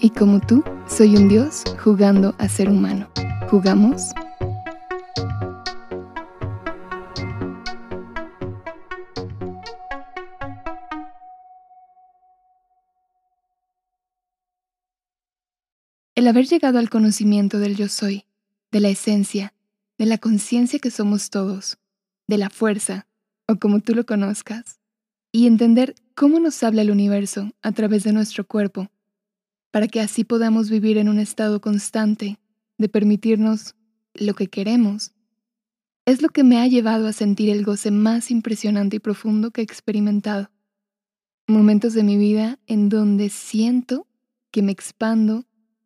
y como tú, soy un dios jugando a ser humano. ¿Jugamos? El haber llegado al conocimiento del yo soy, de la esencia, de la conciencia que somos todos, de la fuerza, o como tú lo conozcas, y entender cómo nos habla el universo a través de nuestro cuerpo para que así podamos vivir en un estado constante de permitirnos lo que queremos, es lo que me ha llevado a sentir el goce más impresionante y profundo que he experimentado. Momentos de mi vida en donde siento que me expando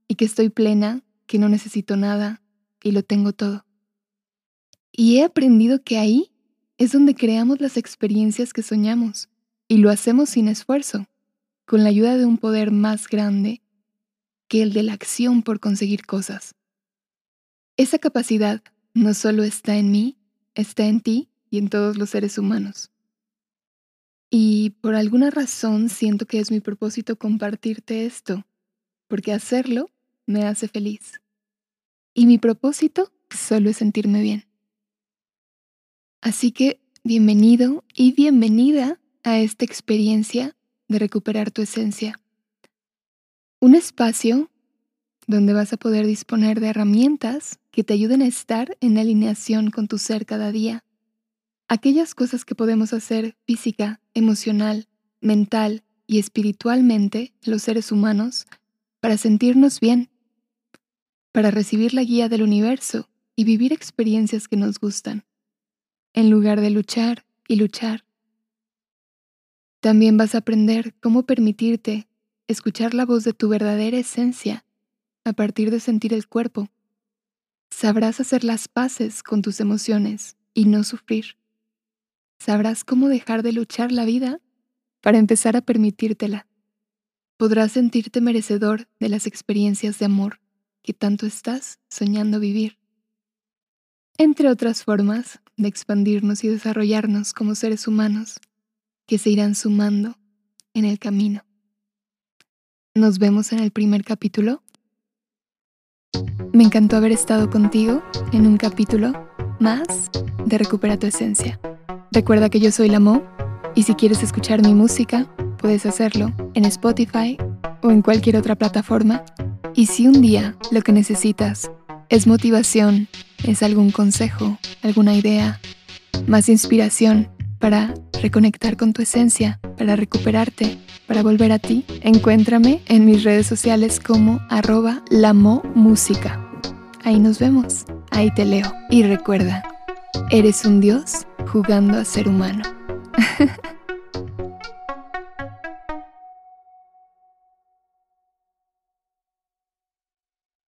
y que estoy plena, que no necesito nada y lo tengo todo. Y he aprendido que ahí es donde creamos las experiencias que soñamos y lo hacemos sin esfuerzo, con la ayuda de un poder más grande que el de la acción por conseguir cosas. Esa capacidad no solo está en mí, está en ti y en todos los seres humanos. Y por alguna razón siento que es mi propósito compartirte esto, porque hacerlo me hace feliz. Y mi propósito solo es sentirme bien. Así que bienvenido y bienvenida a esta experiencia de recuperar tu esencia. Un espacio donde vas a poder disponer de herramientas que te ayuden a estar en alineación con tu ser cada día. Aquellas cosas que podemos hacer física, emocional, mental y espiritualmente los seres humanos para sentirnos bien, para recibir la guía del universo y vivir experiencias que nos gustan, en lugar de luchar y luchar. También vas a aprender cómo permitirte escuchar la voz de tu verdadera esencia a partir de sentir el cuerpo. Sabrás hacer las paces con tus emociones y no sufrir. Sabrás cómo dejar de luchar la vida para empezar a permitírtela. Podrás sentirte merecedor de las experiencias de amor que tanto estás soñando vivir. Entre otras formas de expandirnos y desarrollarnos como seres humanos que se irán sumando en el camino. Nos vemos en el primer capítulo. Me encantó haber estado contigo en un capítulo más de Recupera tu Esencia. Recuerda que yo soy la Mo y si quieres escuchar mi música, puedes hacerlo en Spotify o en cualquier otra plataforma. Y si un día lo que necesitas es motivación, es algún consejo, alguna idea, más inspiración para reconectar con tu esencia, para recuperarte, para volver a ti, encuéntrame en mis redes sociales como arroba música. Ahí nos vemos, ahí te leo. Y recuerda, eres un dios jugando a ser humano.